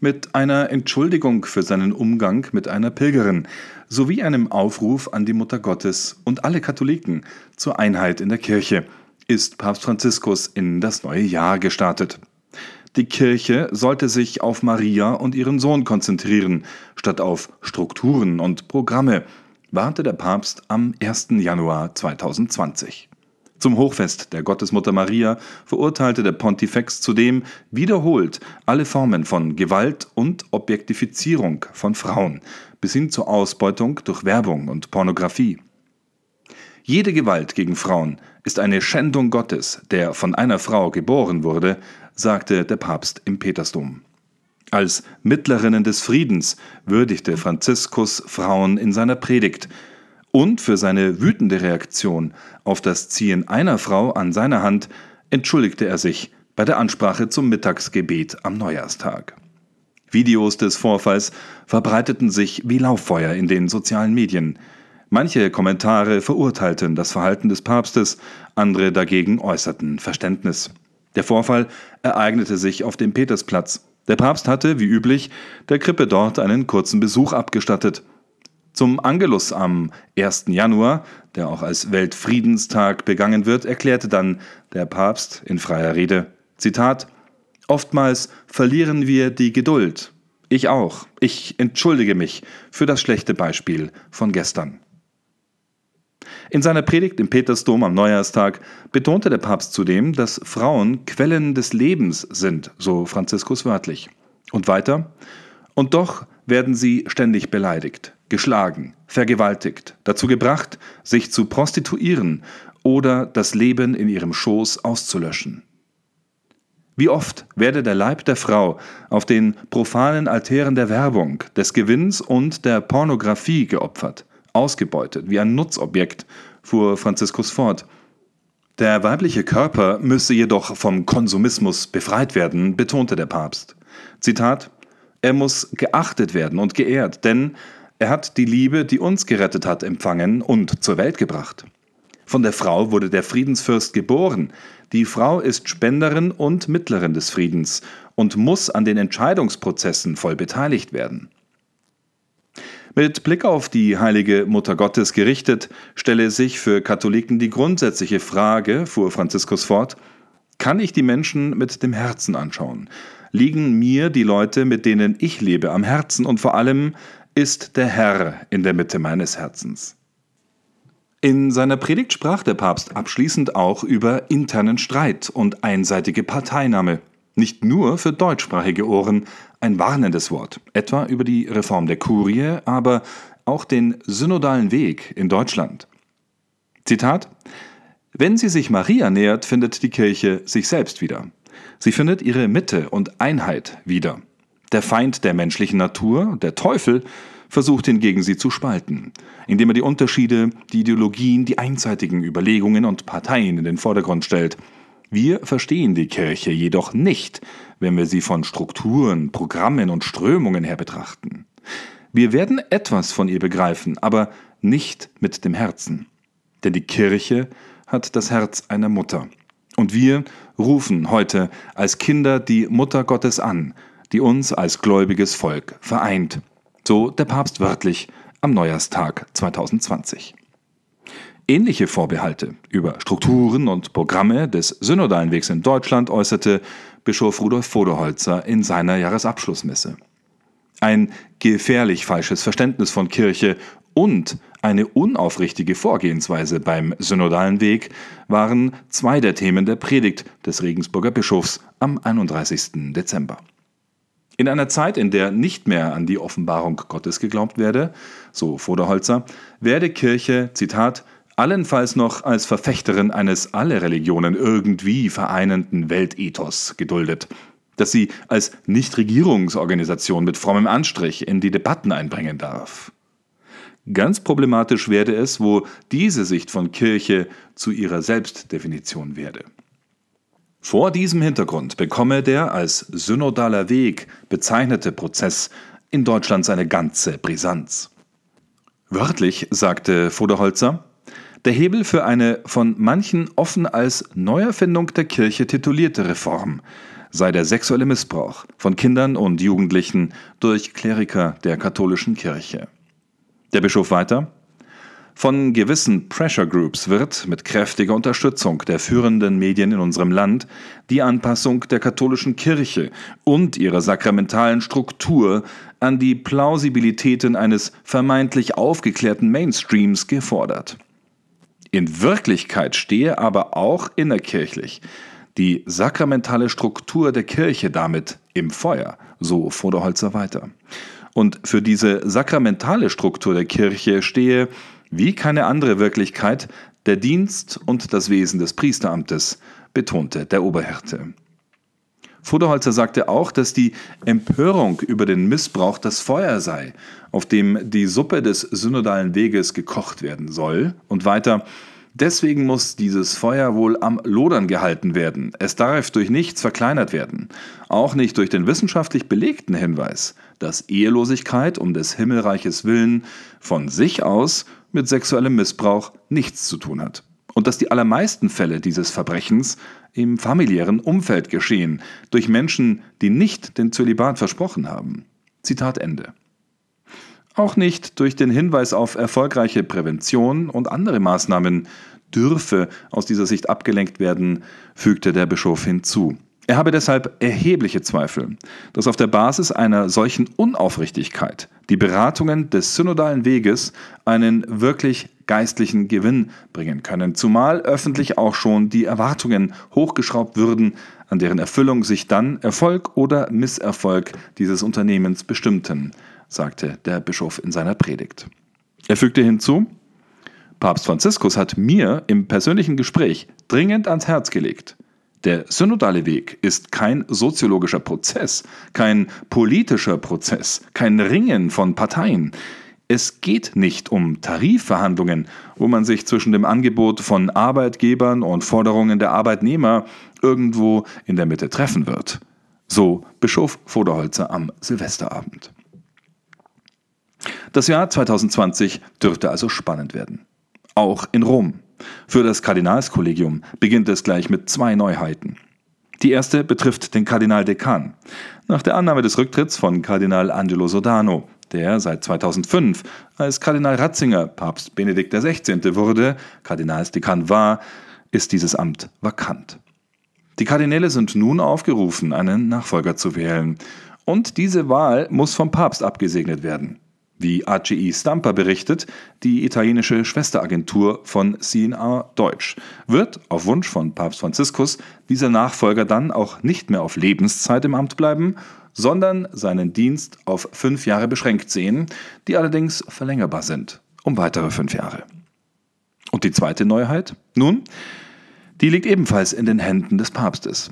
mit einer Entschuldigung für seinen Umgang mit einer Pilgerin sowie einem Aufruf an die Mutter Gottes und alle Katholiken zur Einheit in der Kirche ist Papst Franziskus in das neue Jahr gestartet. Die Kirche sollte sich auf Maria und ihren Sohn konzentrieren, statt auf Strukturen und Programme, warnte der Papst am 1. Januar 2020. Zum Hochfest der Gottesmutter Maria verurteilte der Pontifex zudem wiederholt alle Formen von Gewalt und Objektifizierung von Frauen bis hin zur Ausbeutung durch Werbung und Pornografie. Jede Gewalt gegen Frauen ist eine Schändung Gottes, der von einer Frau geboren wurde, sagte der Papst im Petersdom. Als Mittlerinnen des Friedens würdigte Franziskus Frauen in seiner Predigt und für seine wütende Reaktion auf das Ziehen einer Frau an seiner Hand entschuldigte er sich bei der Ansprache zum Mittagsgebet am Neujahrstag. Videos des Vorfalls verbreiteten sich wie Lauffeuer in den sozialen Medien. Manche Kommentare verurteilten das Verhalten des Papstes, andere dagegen äußerten Verständnis. Der Vorfall ereignete sich auf dem Petersplatz. Der Papst hatte, wie üblich, der Krippe dort einen kurzen Besuch abgestattet. Zum Angelus am 1. Januar, der auch als Weltfriedenstag begangen wird, erklärte dann der Papst in freier Rede, Zitat, Oftmals verlieren wir die Geduld. Ich auch. Ich entschuldige mich für das schlechte Beispiel von gestern. In seiner Predigt im Petersdom am Neujahrstag betonte der Papst zudem, dass Frauen Quellen des Lebens sind, so Franziskus wörtlich. Und weiter, und doch werden sie ständig beleidigt, geschlagen, vergewaltigt, dazu gebracht, sich zu prostituieren oder das Leben in ihrem Schoß auszulöschen. Wie oft werde der Leib der Frau auf den profanen Altären der Werbung, des Gewinns und der Pornografie geopfert, ausgebeutet, wie ein Nutzobjekt, fuhr Franziskus fort. Der weibliche Körper müsse jedoch vom Konsumismus befreit werden, betonte der Papst. Zitat Er muss geachtet werden und geehrt, denn er hat die Liebe, die uns gerettet hat, empfangen und zur Welt gebracht. Von der Frau wurde der Friedensfürst geboren. Die Frau ist Spenderin und Mittlerin des Friedens und muss an den Entscheidungsprozessen voll beteiligt werden. Mit Blick auf die heilige Mutter Gottes gerichtet, stelle sich für Katholiken die grundsätzliche Frage, fuhr Franziskus fort, kann ich die Menschen mit dem Herzen anschauen? Liegen mir die Leute, mit denen ich lebe, am Herzen und vor allem ist der Herr in der Mitte meines Herzens? In seiner Predigt sprach der Papst abschließend auch über internen Streit und einseitige Parteinahme. Nicht nur für deutschsprachige Ohren ein warnendes Wort, etwa über die Reform der Kurie, aber auch den synodalen Weg in Deutschland. Zitat Wenn sie sich Maria nähert, findet die Kirche sich selbst wieder. Sie findet ihre Mitte und Einheit wieder. Der Feind der menschlichen Natur, der Teufel, versucht hingegen sie zu spalten, indem er die Unterschiede, die Ideologien, die einseitigen Überlegungen und Parteien in den Vordergrund stellt. Wir verstehen die Kirche jedoch nicht, wenn wir sie von Strukturen, Programmen und Strömungen her betrachten. Wir werden etwas von ihr begreifen, aber nicht mit dem Herzen. Denn die Kirche hat das Herz einer Mutter. Und wir rufen heute als Kinder die Mutter Gottes an, die uns als gläubiges Volk vereint. So der Papst wörtlich am Neujahrstag 2020. Ähnliche Vorbehalte über Strukturen und Programme des synodalen Wegs in Deutschland äußerte Bischof Rudolf Voderholzer in seiner Jahresabschlussmesse. Ein gefährlich falsches Verständnis von Kirche und eine unaufrichtige Vorgehensweise beim synodalen Weg waren zwei der Themen der Predigt des Regensburger Bischofs am 31. Dezember. In einer Zeit, in der nicht mehr an die Offenbarung Gottes geglaubt werde, so Voderholzer, werde Kirche, Zitat, allenfalls noch als Verfechterin eines alle Religionen irgendwie vereinenden Weltethos geduldet, das sie als Nichtregierungsorganisation mit frommem Anstrich in die Debatten einbringen darf. Ganz problematisch werde es, wo diese Sicht von Kirche zu ihrer Selbstdefinition werde. Vor diesem Hintergrund bekomme der als synodaler Weg bezeichnete Prozess in Deutschland seine ganze Brisanz. Wörtlich sagte Voderholzer, der Hebel für eine von manchen offen als Neuerfindung der Kirche titulierte Reform sei der sexuelle Missbrauch von Kindern und Jugendlichen durch Kleriker der katholischen Kirche. Der Bischof weiter von gewissen Pressure Groups wird, mit kräftiger Unterstützung der führenden Medien in unserem Land, die Anpassung der katholischen Kirche und ihrer sakramentalen Struktur an die Plausibilitäten eines vermeintlich aufgeklärten Mainstreams gefordert. In Wirklichkeit stehe aber auch innerkirchlich die sakramentale Struktur der Kirche damit im Feuer, so Voderholzer weiter. Und für diese sakramentale Struktur der Kirche stehe wie keine andere Wirklichkeit der Dienst und das Wesen des Priesteramtes, betonte der Oberhirte. Voderholzer sagte auch, dass die Empörung über den Missbrauch das Feuer sei, auf dem die Suppe des synodalen Weges gekocht werden soll, und weiter, Deswegen muss dieses Feuer wohl am Lodern gehalten werden. Es darf durch nichts verkleinert werden. Auch nicht durch den wissenschaftlich belegten Hinweis, dass Ehelosigkeit um des Himmelreiches willen von sich aus mit sexuellem Missbrauch nichts zu tun hat. Und dass die allermeisten Fälle dieses Verbrechens im familiären Umfeld geschehen, durch Menschen, die nicht den Zölibat versprochen haben. Zitat Ende. Auch nicht durch den Hinweis auf erfolgreiche Prävention und andere Maßnahmen dürfe aus dieser Sicht abgelenkt werden, fügte der Bischof hinzu. Er habe deshalb erhebliche Zweifel, dass auf der Basis einer solchen Unaufrichtigkeit die Beratungen des synodalen Weges einen wirklich geistlichen Gewinn bringen können, zumal öffentlich auch schon die Erwartungen hochgeschraubt würden, an deren Erfüllung sich dann Erfolg oder Misserfolg dieses Unternehmens bestimmten, sagte der Bischof in seiner Predigt. Er fügte hinzu, Papst Franziskus hat mir im persönlichen Gespräch dringend ans Herz gelegt, der synodale Weg ist kein soziologischer Prozess, kein politischer Prozess, kein Ringen von Parteien. Es geht nicht um Tarifverhandlungen, wo man sich zwischen dem Angebot von Arbeitgebern und Forderungen der Arbeitnehmer irgendwo in der Mitte treffen wird. So Bischof Voderholzer am Silvesterabend. Das Jahr 2020 dürfte also spannend werden. Auch in Rom. Für das Kardinalskollegium beginnt es gleich mit zwei Neuheiten. Die erste betrifft den Kardinaldekan. Nach der Annahme des Rücktritts von Kardinal Angelo Sodano, der seit 2005 als Kardinal Ratzinger Papst Benedikt XVI. wurde, Kardinalsdekan war, ist dieses Amt vakant. Die Kardinäle sind nun aufgerufen, einen Nachfolger zu wählen. Und diese Wahl muss vom Papst abgesegnet werden. Wie ACI Stampa berichtet, die italienische Schwesteragentur von CNA Deutsch, wird auf Wunsch von Papst Franziskus dieser Nachfolger dann auch nicht mehr auf Lebenszeit im Amt bleiben, sondern seinen Dienst auf fünf Jahre beschränkt sehen, die allerdings verlängerbar sind um weitere fünf Jahre. Und die zweite Neuheit? Nun, die liegt ebenfalls in den Händen des Papstes.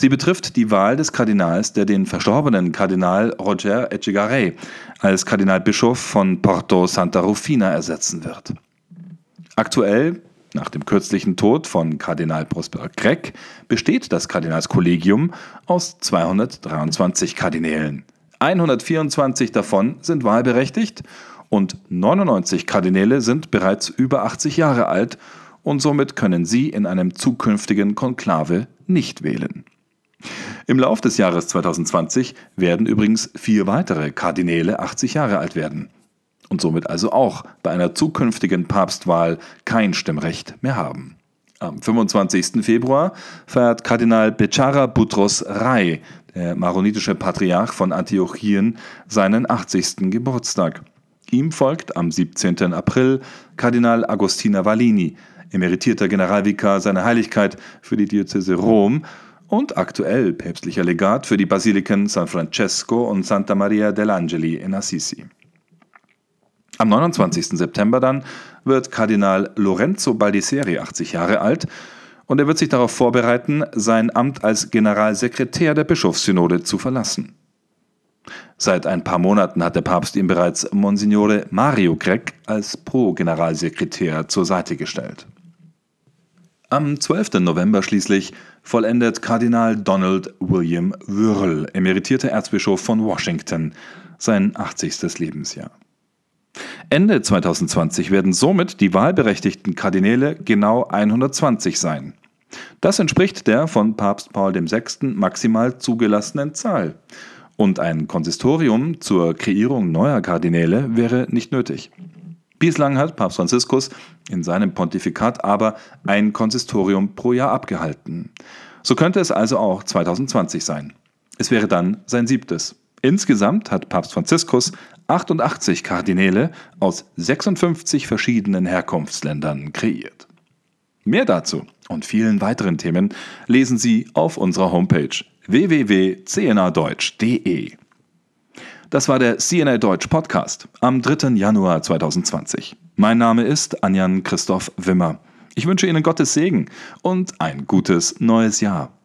Sie betrifft die Wahl des Kardinals, der den verstorbenen Kardinal Roger Echegaray als Kardinalbischof von Porto Santa Rufina ersetzen wird. Aktuell, nach dem kürzlichen Tod von Kardinal Prosper Gregg, besteht das Kardinalskollegium aus 223 Kardinälen. 124 davon sind wahlberechtigt und 99 Kardinäle sind bereits über 80 Jahre alt und somit können sie in einem zukünftigen Konklave nicht wählen. Im Lauf des Jahres 2020 werden übrigens vier weitere Kardinäle 80 Jahre alt werden und somit also auch bei einer zukünftigen Papstwahl kein Stimmrecht mehr haben. Am 25. Februar feiert Kardinal Bechara Butros Rai, der maronitische Patriarch von Antiochien, seinen 80. Geburtstag. Ihm folgt am 17. April Kardinal Agostino Vallini, emeritierter Generalvikar seiner Heiligkeit für die Diözese Rom und aktuell päpstlicher Legat für die Basiliken San Francesco und Santa Maria dell'Angeli in Assisi. Am 29. September dann wird Kardinal Lorenzo Baldisseri 80 Jahre alt und er wird sich darauf vorbereiten, sein Amt als Generalsekretär der Bischofssynode zu verlassen. Seit ein paar Monaten hat der Papst ihm bereits Monsignore Mario Gregg als Pro-Generalsekretär zur Seite gestellt. Am 12. November schließlich vollendet Kardinal Donald William Wörl, emeritierter Erzbischof von Washington, sein 80. Lebensjahr. Ende 2020 werden somit die wahlberechtigten Kardinäle genau 120 sein. Das entspricht der von Papst Paul VI. maximal zugelassenen Zahl. Und ein Konsistorium zur Kreierung neuer Kardinäle wäre nicht nötig. Bislang hat Papst Franziskus in seinem Pontifikat aber ein Konsistorium pro Jahr abgehalten. So könnte es also auch 2020 sein. Es wäre dann sein siebtes. Insgesamt hat Papst Franziskus 88 Kardinäle aus 56 verschiedenen Herkunftsländern kreiert. Mehr dazu und vielen weiteren Themen lesen Sie auf unserer Homepage www.cnadeutsch.de. Das war der CNA Deutsch Podcast am 3. Januar 2020. Mein Name ist Anjan Christoph Wimmer. Ich wünsche Ihnen Gottes Segen und ein gutes neues Jahr.